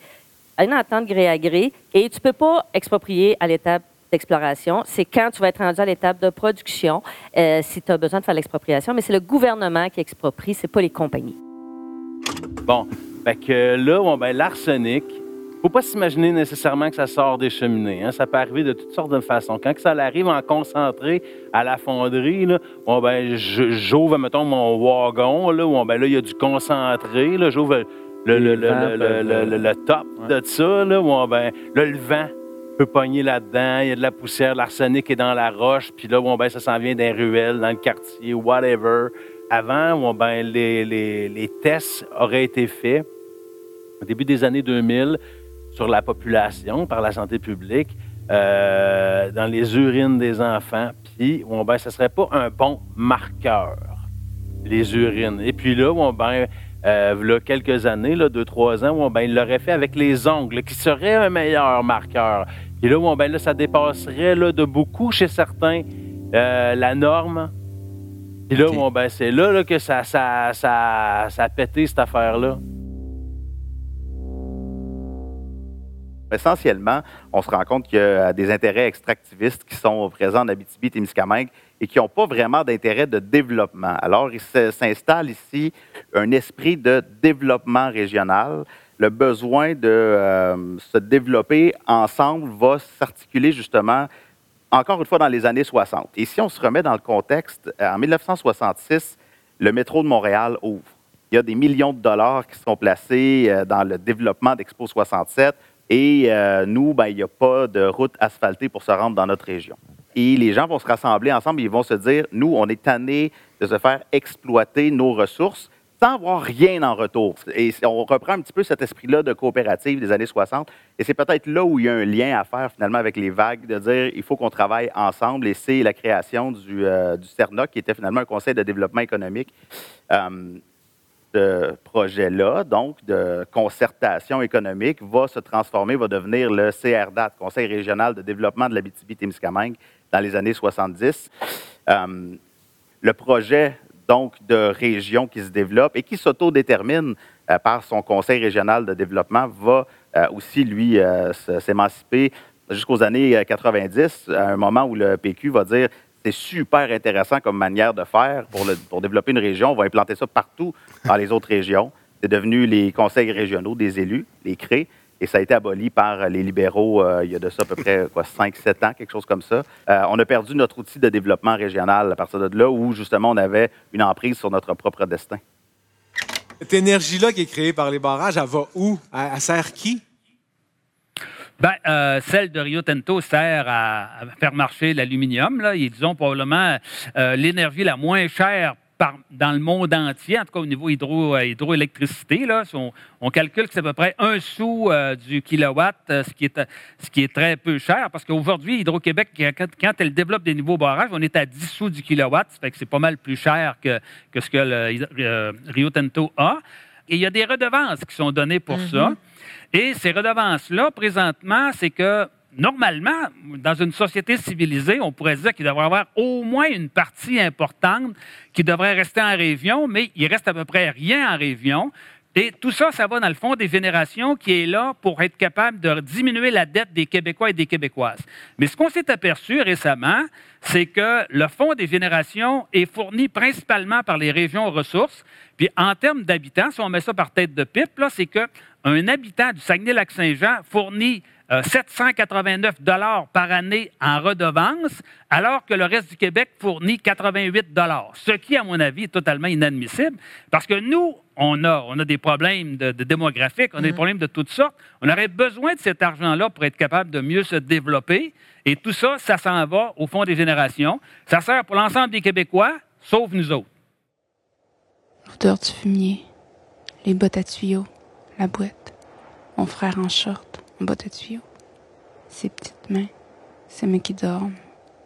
une entente gré à gré, et tu ne peux pas exproprier à l'étape d'exploration. C'est quand tu vas être rendu à l'étape de production, euh, si tu as besoin de faire l'expropriation, mais c'est le gouvernement qui exproprie, c'est pas les compagnies. Bon, fait que là, bon, ben, l'arsenic, faut pas s'imaginer nécessairement que ça sort des cheminées. hein. Ça peut arriver de toutes sortes de façons. Quand que ça arrive en concentré à la fonderie, là, bon, ben, je- j'ouvre, mettons, mon wagon, là, bon, ben, là, il y a du concentré, là, j'ouvre le, le, le, le- peuvent, le- le- le top de ça, là, bon, ben, là, le vent peut pogner là-dedans, il y a de la poussière, l'arsenic est dans la roche, puis là, bon, ben, ça s'en vient des ruelles, dans le quartier, whatever. Avant, bon, ben, les, tests auraient été faits au début des années 2000 sur la population par la santé publique. euh, dans les urines des enfants. Puis, bon, ben, ce serait pas un bon marqueur, les urines. Et puis là, bon, ben, euh, là, quelques années, là, deux, trois ans, bon, ben, il l'aurait fait avec les ongles, qui serait un meilleur marqueur. Et là, bon, ben, là, ça dépasserait là, de beaucoup chez certains euh, la norme. Puis là, bon, ben, c'est là, là, que ça, ça, ça, ça a pété cette affaire-là. Essentiellement, on se rend compte qu'il y a des intérêts extractivistes qui sont présents en Abitibi-Témiscamingue et qui n'ont pas vraiment d'intérêt de développement. Alors, il s'installe ici un esprit de développement régional. Le besoin de euh, se développer ensemble va s'articuler justement, encore une fois, dans les années 60. Et si on se remet dans le contexte, en 1966, le métro de Montréal ouvre. Il y a des millions de dollars qui sont placés euh, dans le développement d'Expo 67 et euh, nous, ben, il n'y a pas de route asphaltée pour se rendre dans notre région. Et les gens vont se rassembler ensemble ils vont se dire, nous, on est tannés de se faire exploiter nos ressources sans avoir rien en retour. Et on reprend un petit peu cet esprit-là de coopérative des années 60. Et c'est peut-être là où il y a un lien à faire finalement avec les vagues, de dire il faut qu'on travaille ensemble. Et c'est la création du, euh, CERNA, qui était finalement un conseil de développement économique. Euh, ce projet-là, donc de concertation économique, va se transformer, va devenir le CRDAT, Conseil régional de développement de l'Abitibi-Témiscamingue, dans les années 70. Euh, le projet donc de région qui se développe et qui s'autodétermine euh, par son Conseil régional de développement va euh, aussi, lui, s'émanciper jusqu'aux années 90, à un moment où le PQ va dire c'est super intéressant comme manière de faire pour, développer une région. On va implanter ça partout dans les autres régions. C'est devenu les conseils régionaux des élus, les CRÉ, et ça a été aboli par les libéraux euh, il y a de ça à peu près 5-7 ans, quelque chose comme ça. Euh, on a perdu notre outil de développement régional à partir de là où justement on avait une emprise sur notre propre destin. Cette énergie-là qui est créée par les barrages, elle va où? Elle, sert qui? Ben, euh, celle de Rio Tinto sert à, faire marcher l'aluminium. Là. Ils disons probablement l'énergie la moins chère dans le monde entier, en tout cas au niveau hydro, euh, hydroélectricité. Là, on, calcule que c'est à peu près un sou euh, du kilowatt, euh, ce, qui est, ce qui est très peu cher, parce qu'aujourd'hui, Hydro-Québec, quand, elle développe des nouveaux barrages, on est à 10 sous du kilowatt, ça fait que c'est pas mal plus cher que, que ce que le, Rio Tinto a. Et il y a des redevances qui sont données pour ça. Et ces redevances-là, présentement, c'est que normalement, dans une société civilisée, on pourrait dire qu'il devrait y avoir au moins une partie importante qui devrait rester en région, mais il reste à peu près rien en région. Et tout ça, ça va dans le fond des générations qui est là pour être capable de diminuer la dette des Québécois et des Québécoises. Mais ce qu'on s'est aperçu récemment, c'est que le fonds des générations est fourni principalement par les régions ressources. Puis en termes d'habitants, si on met ça par tête de pipe, c'est qu'un habitant du Saguenay-Lac-Saint-Jean fournit 789 euh, dollars par année en redevance, alors que le reste du Québec fournit 88 dollars. Ce qui, à mon avis, est totalement inadmissible, parce que nous, on a, on a des problèmes de, démographiques, on a des mm. problèmes de toutes sortes. On aurait besoin de cet argent-là pour être capable de mieux se développer. Et tout ça, ça s'en va au fond des générations. Ça sert pour l'ensemble des Québécois, sauf nous autres. L'odeur du fumier, les bottes à tuyaux, la boîte, mon frère en short, en botte de tuyau. Ses petites mains, ses mains qui dorment,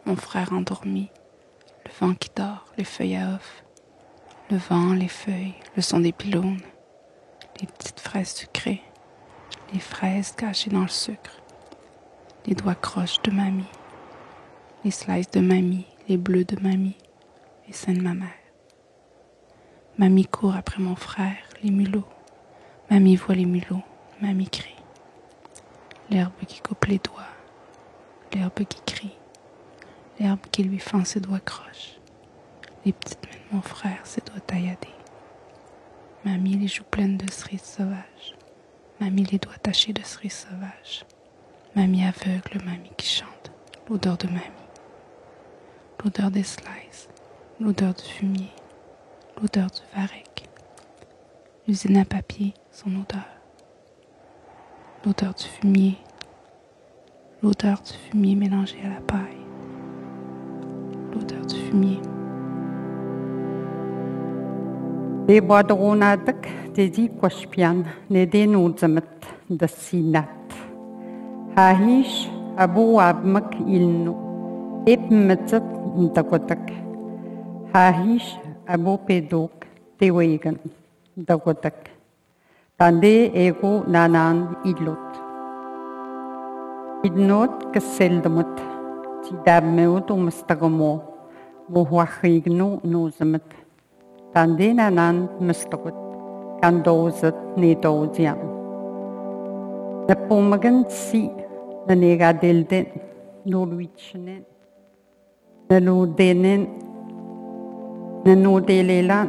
mon frère endormi, le vent qui dort, les feuilles à off, le vent, les feuilles, le son des pylônes, les petites fraises sucrées, les fraises cachées dans le sucre, les doigts croches de mamie, les slices de mamie, les bleus de mamie, les seins de ma mère. Mamie court après mon frère, les mulots. Mamie voit les mulots, mamie crie. L'herbe qui coupe les doigts, l'herbe qui crie, l'herbe qui lui fend ses doigts croches, les petites mains de mon frère, ses doigts tailladés. Mamie les joues pleines de cerises sauvages, mamie les doigts tachés de cerises sauvages, mamie aveugle, mamie qui chante, l'odeur de mamie, l'odeur des slices, l'odeur du fumier, l'odeur du varech, l'usine à papier, son odeur l'odeur du fumier, l'odeur du fumier mélangé à la paille, l'odeur du fumier. Les boadronadak dedi kwashpian, ne denodzamet de sinat. Hahish Abu abmak ilnu. Ip metzat ntakotak. Hahish abu pedok tewegan 담배 에고 나난 일롯 иднот кэсэлдэмэт тидаммэу тумыстыгымо мухуахыигну нузымэт танди нанан мыстыгут кандоузыт нетоузиам нэпумэгэн си нэнегадэлдэн нолуичнэн нэнудэнэн нэнуделэлан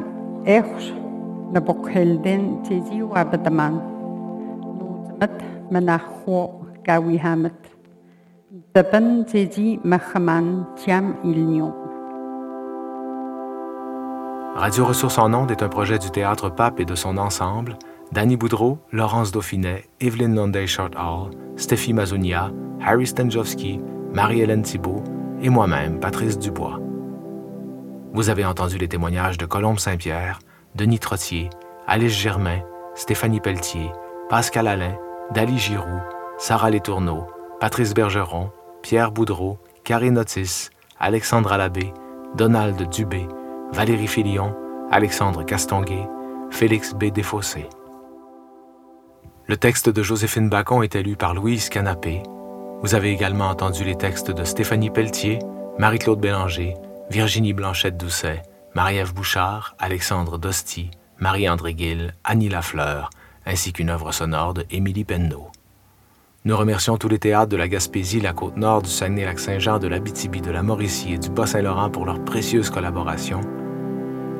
эхш Radio Ressources en Ondes est un projet du Théâtre Pape et de son ensemble, Danny Boudreau, Laurence Dauphinet, Evelyne Lunday Short Hall, Stéphie Mazunia, Harry Stenjowski, Marie-Hélène Thibault et moi-même, Patrice Dubois. Vous avez entendu les témoignages de Colombe Saint-Pierre, Denis Trottier, Alice Germain, Stéphanie Pelletier, Pascal Alain, Dali Giroux, Sarah Letourneau, Patrice Bergeron, Pierre Boudreau, Karine Otis, Alexandre Labbé, Donald Dubé, Valérie Filion, Alexandre Castonguay, Félix B. Desfossés. Le texte de Joséphine Bacon était lu par Louise Canapé. Vous avez également entendu les textes de Stéphanie Pelletier, Marie-Claude Bélanger, Virginie Blanchette-Doucet, Marie-Ève Bouchard, Alexandre Dosti, Marie-André Gill, Annie Lafleur, ainsi qu'une œuvre sonore de Émilie Penneau. Nous remercions tous les théâtres de la Gaspésie, la Côte-Nord, du Saguenay-Lac-Saint-Jean, de l'Abitibi, de la Mauricie et du Bas-Saint-Laurent pour leur précieuse collaboration.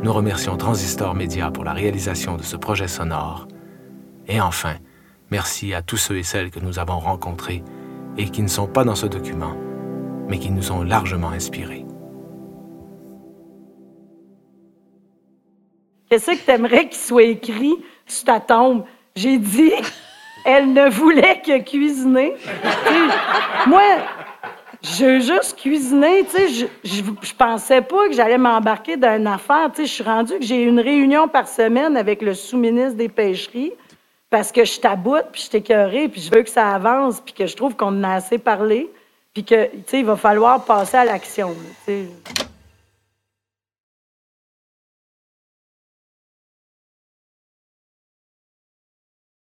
Nous remercions Transistor Média pour la réalisation de ce projet sonore. Et enfin, merci à tous ceux et celles que nous avons rencontrés et qui ne sont pas dans ce document, mais qui nous ont largement inspirés. Qu'est-ce que tu aimerais qu'il soit écrit sur ta tombe? J'ai dit, elle ne voulait que cuisiner. Moi, je juste cuisiner, tu sais, je, je, pensais pas que j'allais m'embarquer dans une affaire. Tu sais, je suis rendue que j'ai une réunion par semaine avec le sous-ministre des pêcheries parce que je taboute, puis je suis écœurée, puis je veux que ça avance, puis que je trouve qu'on en a assez parlé, puis que, tu sais, il va falloir passer à l'action.